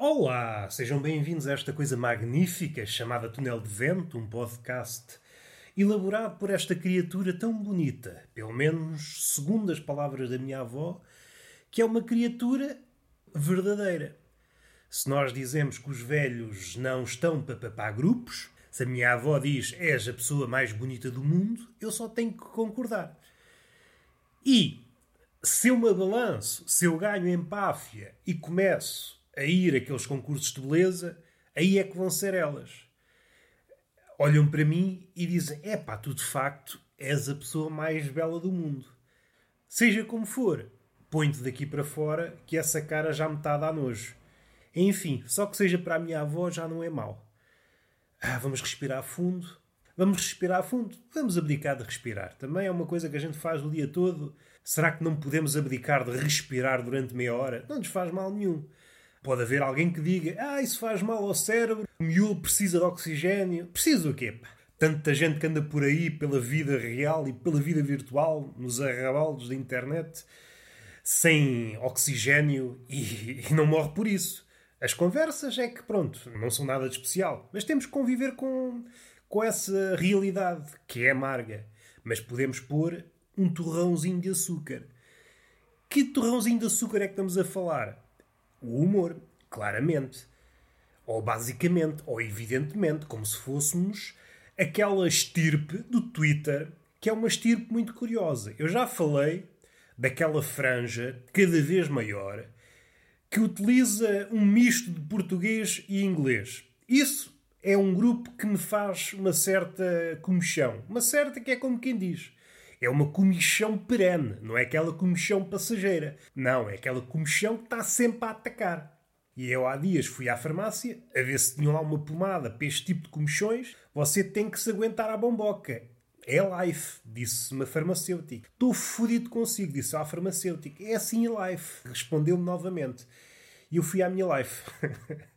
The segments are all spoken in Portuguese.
Olá, sejam bem-vindos a esta coisa magnífica chamada Túnel de Vento, um podcast elaborado por esta criatura tão bonita, pelo menos segundo as palavras da minha avó, que é uma criatura verdadeira. Se nós dizemos que os velhos não estão para papar grupos, se a minha avó diz és a pessoa mais bonita do mundo, eu só tenho que concordar. E se eu me balanço, se eu ganho empáfia e começo a ir àqueles concursos de beleza, aí é que vão ser elas. Olham para mim e dizem: é pá, tu de facto és a pessoa mais bela do mundo. Seja como for, põe-te daqui para fora que essa cara já me está a dar nojo. Enfim, só que seja para a minha avó já não é mau. Ah, vamos respirar fundo. Vamos respirar fundo. Vamos abdicar de respirar. Também é uma coisa que a gente faz o dia todo. Será que não podemos abdicar de respirar durante meia hora? Não nos faz mal nenhum. Pode haver alguém que diga: Ah, isso faz mal ao cérebro, o miúdo precisa de oxigênio. Precisa o quê? Tanta gente que anda por aí pela vida real e pela vida virtual, nos arrabaldos da internet, sem oxigênio e, e não morre por isso. As conversas é que, pronto, não são nada de especial, mas temos que conviver com, com essa realidade que é amarga. Mas podemos pôr um torrãozinho de açúcar. Que torrãozinho de açúcar é que estamos a falar? O humor, claramente. Ou basicamente, ou evidentemente, como se fôssemos aquela estirpe do Twitter, que é uma estirpe muito curiosa. Eu já falei daquela franja cada vez maior que utiliza um misto de português e inglês. Isso é um grupo que me faz uma certa comichão. Uma certa que é como quem diz. É uma comichão perene, não é aquela comichão passageira. Não, é aquela comichão que está sempre a atacar. E eu há dias fui à farmácia a ver se tinham lá uma pomada para este tipo de comichões. Você tem que se aguentar à bomboca. É life, disse uma farmacêutica. Estou fodido consigo, disse à farmacêutica. É assim a life. Respondeu-me novamente. E eu fui à minha life.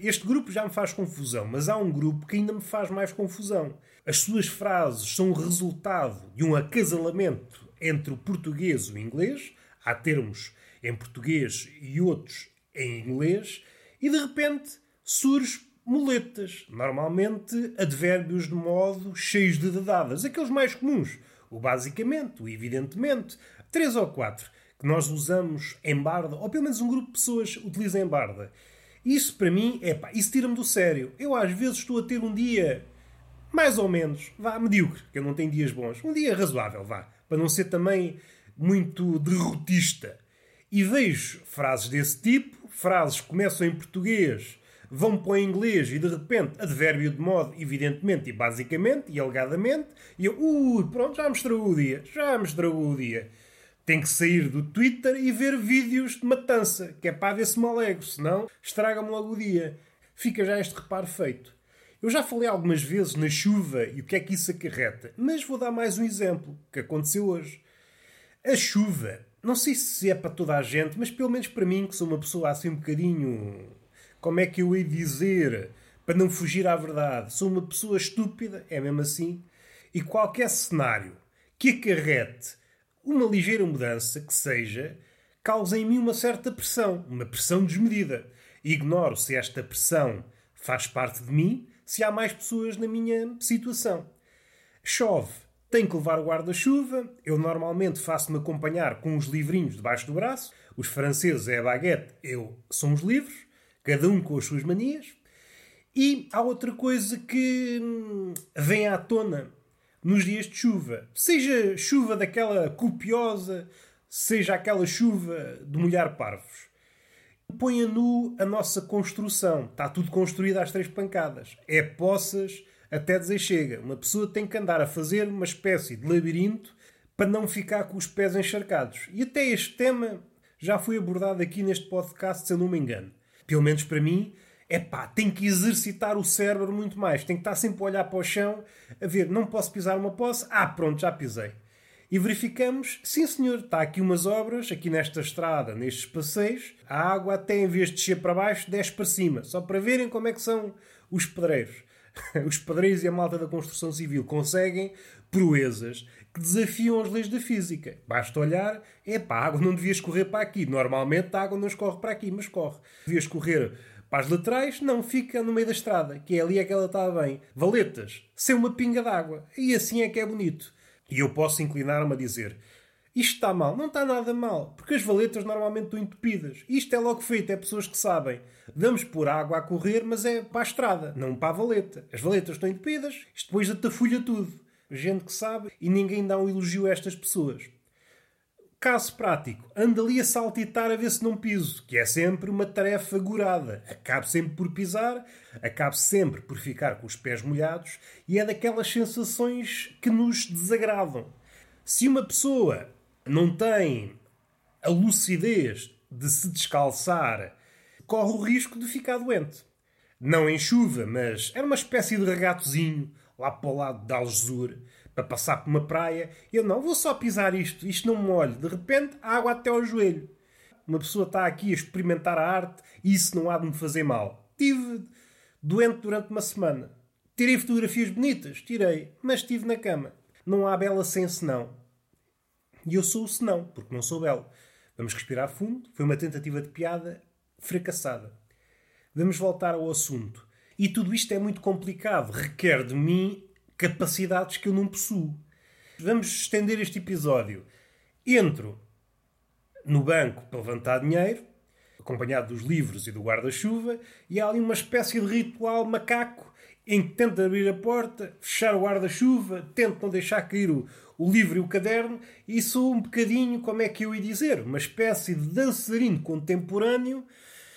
Este grupo já me faz confusão, mas há um grupo que ainda me faz mais confusão. As suas frases são o resultado de um acasalamento entre o português e o inglês. Há termos em português e outros em inglês. E de repente surge muletas, normalmente advérbios de modo cheios de dedadas, aqueles mais comuns, o basicamente, o evidentemente, três ou quatro, que nós usamos em barda, ou pelo menos um grupo de pessoas utiliza em barda. Isso para mim, é pá, isso tira-me do sério. Eu às vezes estou a ter um dia mais ou menos, vá, medíocre, que eu não tenho dias bons. Um dia razoável, vá, para não ser também muito derrotista. E vejo frases desse tipo, frases que começam em português, vão para o inglês e de repente advérbio de modo, evidentemente e basicamente e alegadamente, e eu, ui, pronto, já me estragou o dia, já me estragou o dia. Tem que sair do Twitter e ver vídeos de matança, que é para ver se me alegro, senão estraga-me logo o dia. Fica já este reparo feito. Eu já falei algumas vezes na chuva e o que é que isso acarreta, mas vou dar mais um exemplo que aconteceu hoje. A chuva, não sei se é para toda a gente, mas pelo menos para mim, que sou uma pessoa assim um bocadinho. Como é que eu ia dizer? Para não fugir à verdade, sou uma pessoa estúpida, é mesmo assim. E qualquer cenário que acarrete uma ligeira mudança que seja causa em mim uma certa pressão, uma pressão desmedida. Ignoro se esta pressão faz parte de mim, se há mais pessoas na minha situação. Chove, tenho que levar o guarda-chuva, eu normalmente faço-me acompanhar com uns livrinhos debaixo do braço, os franceses é a baguete, eu são os livros, cada um com as suas manias. E há outra coisa que hum, vem à tona nos dias de chuva. Seja chuva daquela copiosa, seja aquela chuva de molhar parvos. Põe a nu a nossa construção. Está tudo construído às três pancadas. É poças até dizer chega. Uma pessoa tem que andar a fazer uma espécie de labirinto para não ficar com os pés encharcados. E até este tema já foi abordado aqui neste podcast, se eu não me engano. Pelo menos para mim, é pá, tem que exercitar o cérebro muito mais. Tem que estar sempre a olhar para o chão, a ver, não posso pisar uma posse? Ah, pronto, já pisei. E verificamos, sim senhor, está aqui umas obras, aqui nesta estrada, nestes passeios, a água até em vez de descer para baixo, desce para cima, só para verem como é que são os pedreiros. Os pedreiros e a malta da construção civil conseguem proezas que desafiam as leis da física. Basta olhar, é pá, a água não devia escorrer para aqui. Normalmente a água não escorre para aqui, mas corre. Devia escorrer Para as laterais, não, fica no meio da estrada, que é ali é que ela está bem. Valetas, sem uma pinga d'água. E assim é que é bonito. E eu posso inclinar-me a dizer: isto está mal. Não está nada mal, porque as valetas normalmente estão entupidas. Isto é logo feito, é pessoas que sabem. Vamos pôr água a correr, mas é para a estrada, não para a valeta. As valetas estão entupidas, isto depois atafulha tudo. Gente que sabe e ninguém dá um elogio a estas pessoas. Caso prático, anda ali a saltitar a ver se não piso, que é sempre uma tarefa gorada. Acabo sempre por pisar, acabo sempre por ficar com os pés molhados e é daquelas sensações que nos desagradam. Se uma pessoa não tem a lucidez de se descalçar, corre o risco de ficar doente. Não em chuva, mas era uma espécie de regatozinho lá para o lado de Algesur para passar por uma praia. Eu não, vou só pisar isto, isto não me molho. De repente, água até ao joelho. Uma pessoa está aqui a experimentar a arte e isso não há de me fazer mal. Estive doente durante uma semana. Tirei fotografias bonitas? Tirei. Mas estive na cama. Não há bela sem senão. E eu sou o senão, porque não sou belo. Vamos respirar fundo. Foi uma tentativa de piada fracassada. Vamos voltar ao assunto. E tudo isto é muito complicado. Requer de mim capacidades que eu não possuo. Vamos estender este episódio. Entro no banco para levantar dinheiro, acompanhado dos livros e do guarda-chuva, e há ali uma espécie de ritual macaco em que tento abrir a porta, fechar o guarda-chuva, tento não deixar cair o, o livro e o caderno, e sou um bocadinho, como é que eu ia dizer, uma espécie de dançarino contemporâneo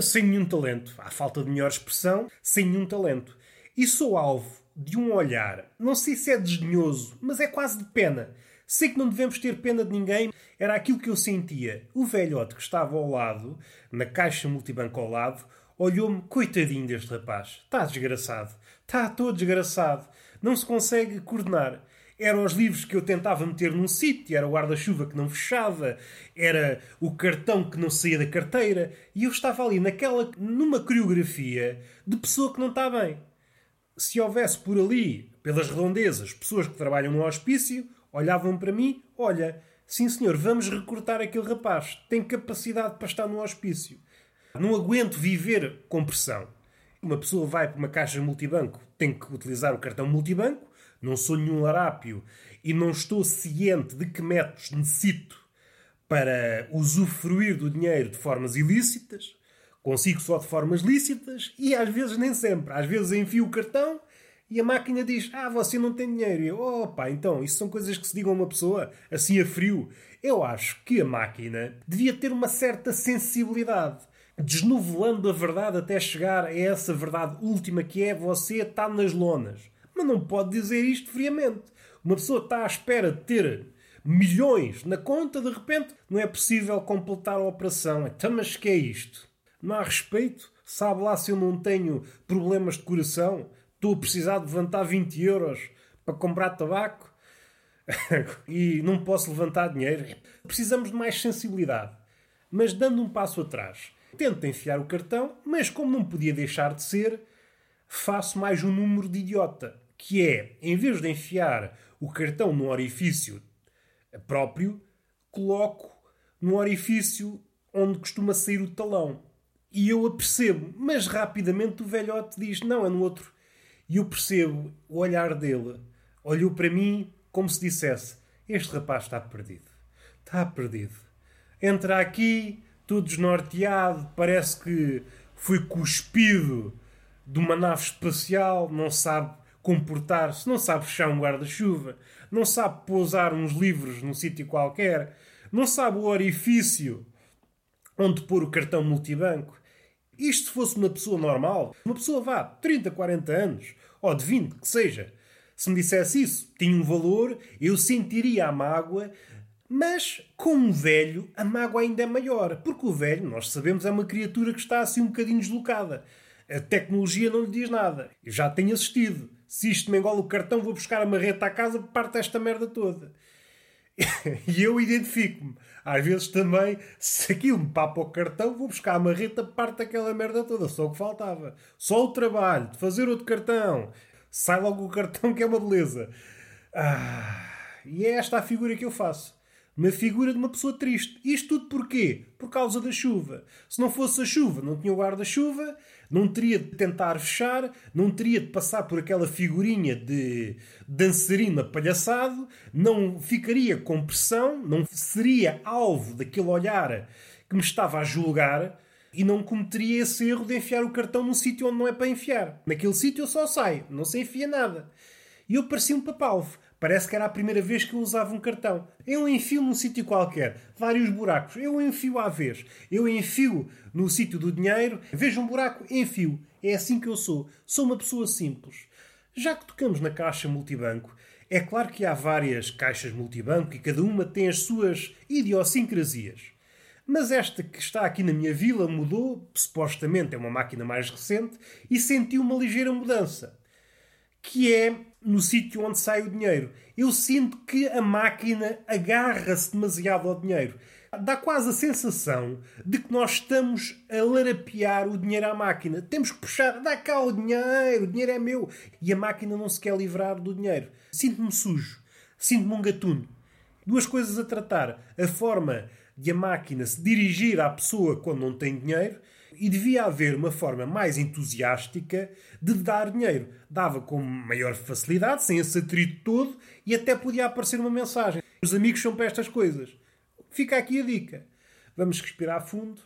sem nenhum talento. À falta de melhor expressão, sem nenhum talento. E sou alvo de um olhar, não sei se é desdenhoso, mas é quase de pena. Sei que não devemos ter pena de ninguém, era aquilo que eu sentia. O velhote que estava ao lado, na caixa multibanco ao lado, olhou-me, coitadinho deste rapaz. Está desgraçado. Está todo desgraçado. Não se consegue coordenar. Eram os livros que eu tentava meter num sítio, era o guarda-chuva que não fechava, era o cartão que não saía da carteira, e eu estava ali naquela, numa coreografia de pessoa que não está bem se houvesse por ali, pelas redondezas, pessoas que trabalham no hospício, olhavam para mim: olha, sim senhor, vamos recrutar aquele rapaz, tem capacidade para estar no hospício. Não aguento viver com pressão. Uma pessoa vai para uma caixa multibanco, tem que utilizar o cartão multibanco, não sou nenhum larápio e não estou ciente de que métodos necessito para usufruir do dinheiro de formas ilícitas. Consigo só de formas lícitas e às vezes nem sempre. Às vezes enfio o cartão e a máquina diz: Ah, você não tem dinheiro. E eu, opa, então, isso são coisas que se digam a uma pessoa assim a frio. Eu acho que a máquina devia ter uma certa sensibilidade, desnovelando a verdade até chegar a essa verdade última que é você está nas lonas. Mas não pode dizer isto friamente. Uma pessoa está à espera de ter milhões na conta, de repente não é possível completar a operação. Então, mas que é isto? Não há respeito? Sabe lá se eu não tenho problemas de coração? Estou a precisar de levantar 20 euros para comprar tabaco? e não posso levantar dinheiro? Precisamos de mais sensibilidade. Mas dando um passo atrás, tento enfiar o cartão, mas como não podia deixar de ser, faço mais um número de idiota. Que é, em vez de enfiar o cartão no orifício próprio, coloco no orifício onde costuma sair o talão. E eu apercebo, mas rapidamente o velhote diz: Não, é no outro. E eu percebo o olhar dele. Olhou para mim como se dissesse: Este rapaz está perdido. Está perdido. Entra aqui, todo desnorteado, parece que foi cuspido de uma nave espacial, não sabe comportar-se, não sabe fechar um guarda-chuva, não sabe pousar uns livros num sítio qualquer, não sabe o orifício onde pôr o cartão multibanco. Isto se fosse uma pessoa normal, uma pessoa vá 30, 40 anos, ou de 20, que seja, se me dissesse isso, tinha um valor, eu sentiria a mágoa, mas com um velho a mágoa ainda é maior, porque o velho, nós sabemos, é uma criatura que está assim um bocadinho deslocada. A tecnologia não lhe diz nada. Eu já tenho assistido. Se isto me engole o cartão, vou buscar a marreta à casa, parte esta merda toda. e eu identifico-me. Às vezes também, se aquilo me papa o cartão, vou buscar a marreta, parte aquela merda toda. Só o que faltava. Só o trabalho de fazer outro cartão. Sai logo o cartão, que é uma beleza. Ah, e é esta a figura que eu faço. Uma figura de uma pessoa triste. Isto tudo porquê? Por causa da chuva. Se não fosse a chuva, não tinha o guarda-chuva, não teria de tentar fechar, não teria de passar por aquela figurinha de dançarina palhaçado, não ficaria com pressão, não seria alvo daquele olhar que me estava a julgar e não cometeria esse erro de enfiar o cartão num sítio onde não é para enfiar. Naquele sítio eu só saio, não se enfia nada. E eu parecia um papalvo. Parece que era a primeira vez que eu usava um cartão. Eu enfio num sítio qualquer, vários buracos. Eu enfio à vez. Eu enfio no sítio do dinheiro, vejo um buraco, enfio. É assim que eu sou. Sou uma pessoa simples. Já que tocamos na caixa multibanco, é claro que há várias caixas multibanco e cada uma tem as suas idiosincrasias. Mas esta que está aqui na minha vila mudou, supostamente é uma máquina mais recente, e senti uma ligeira mudança que é no sítio onde sai o dinheiro. Eu sinto que a máquina agarra-se demasiado ao dinheiro. Dá quase a sensação de que nós estamos a larapear o dinheiro à máquina. Temos que puxar, dá cá o dinheiro, o dinheiro é meu. E a máquina não se quer livrar do dinheiro. Sinto-me sujo, sinto-me um gatuno. Duas coisas a tratar. A forma de a máquina se dirigir à pessoa quando não tem dinheiro e devia haver uma forma mais entusiástica de dar dinheiro. Dava com maior facilidade, sem esse atrito todo, e até podia aparecer uma mensagem. Os amigos são para estas coisas. Fica aqui a dica. Vamos respirar fundo.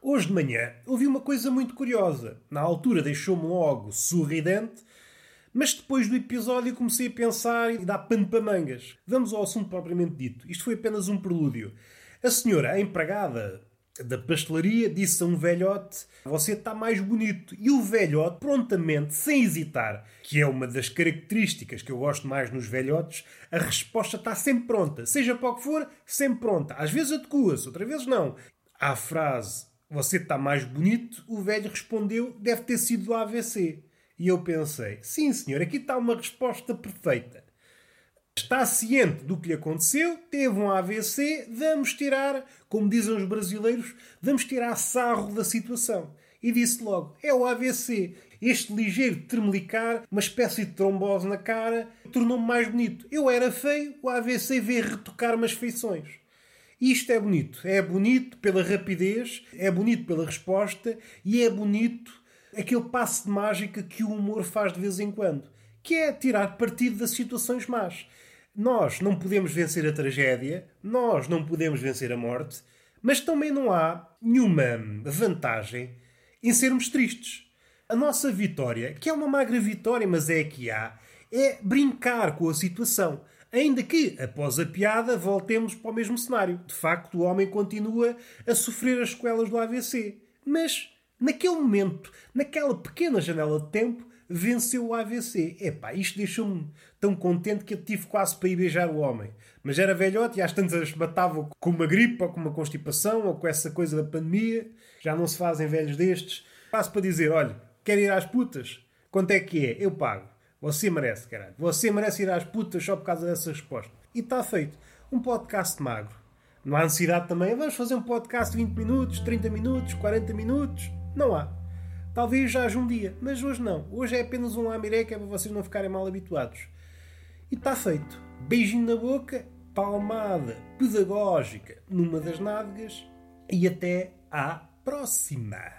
Hoje de manhã ouvi uma coisa muito curiosa. Na altura deixou-me logo sorridente, mas depois do episódio comecei a pensar e dar pano para mangas. Vamos ao assunto propriamente dito. Isto foi apenas um prelúdio. A senhora, a empregada da pastelaria disse a um velhote: Você está mais bonito. E o velhote, prontamente, sem hesitar, que é uma das características que eu gosto mais nos velhotes, a resposta está sempre pronta. Seja para o que for, sempre pronta. Às vezes adequa-se, outras vezes não. À frase: Você está mais bonito, o velho respondeu: Deve ter sido do AVC. E eu pensei: Sim, senhor, aqui está uma resposta perfeita está ciente do que lhe aconteceu, teve um AVC, vamos tirar, como dizem os brasileiros, vamos tirar sarro da situação. E disse logo: é o AVC. Este ligeiro tremelicar, uma espécie de trombose na cara, tornou-me mais bonito. Eu era feio, o AVC veio retocar umas feições. Isto é bonito. É bonito pela rapidez, é bonito pela resposta e é bonito aquele passo de mágica que o humor faz de vez em quando, que é tirar partido das situações más. Nós não podemos vencer a tragédia, nós não podemos vencer a morte, mas também não há nenhuma vantagem em sermos tristes. A nossa vitória, que é uma magra vitória, mas é a que há, é brincar com a situação. Ainda que, após a piada, voltemos para o mesmo cenário. De facto, o homem continua a sofrer as sequelas do AVC. Mas, naquele momento, naquela pequena janela de tempo, venceu o AVC. Epá, isto deixou-me tão contente que eu tive quase para ir beijar o homem. Mas era velhote e às tantas batava com uma gripe ou com uma constipação ou com essa coisa da pandemia. Já não se fazem velhos destes. Passo para dizer, olha, quer ir às putas? Quanto é que é? Eu pago. Você merece, caralho. Você merece ir às putas só por causa dessa resposta. E está feito. Um podcast magro. Não há necessidade também, vamos fazer um podcast de 20 minutos, 30 minutos, 40 minutos. Não há. Talvez já haja um dia, mas hoje não. Hoje é apenas um lamiré que é para vocês não ficarem mal habituados. E está feito. Beijinho na boca, palmada pedagógica numa das nádegas e até à próxima!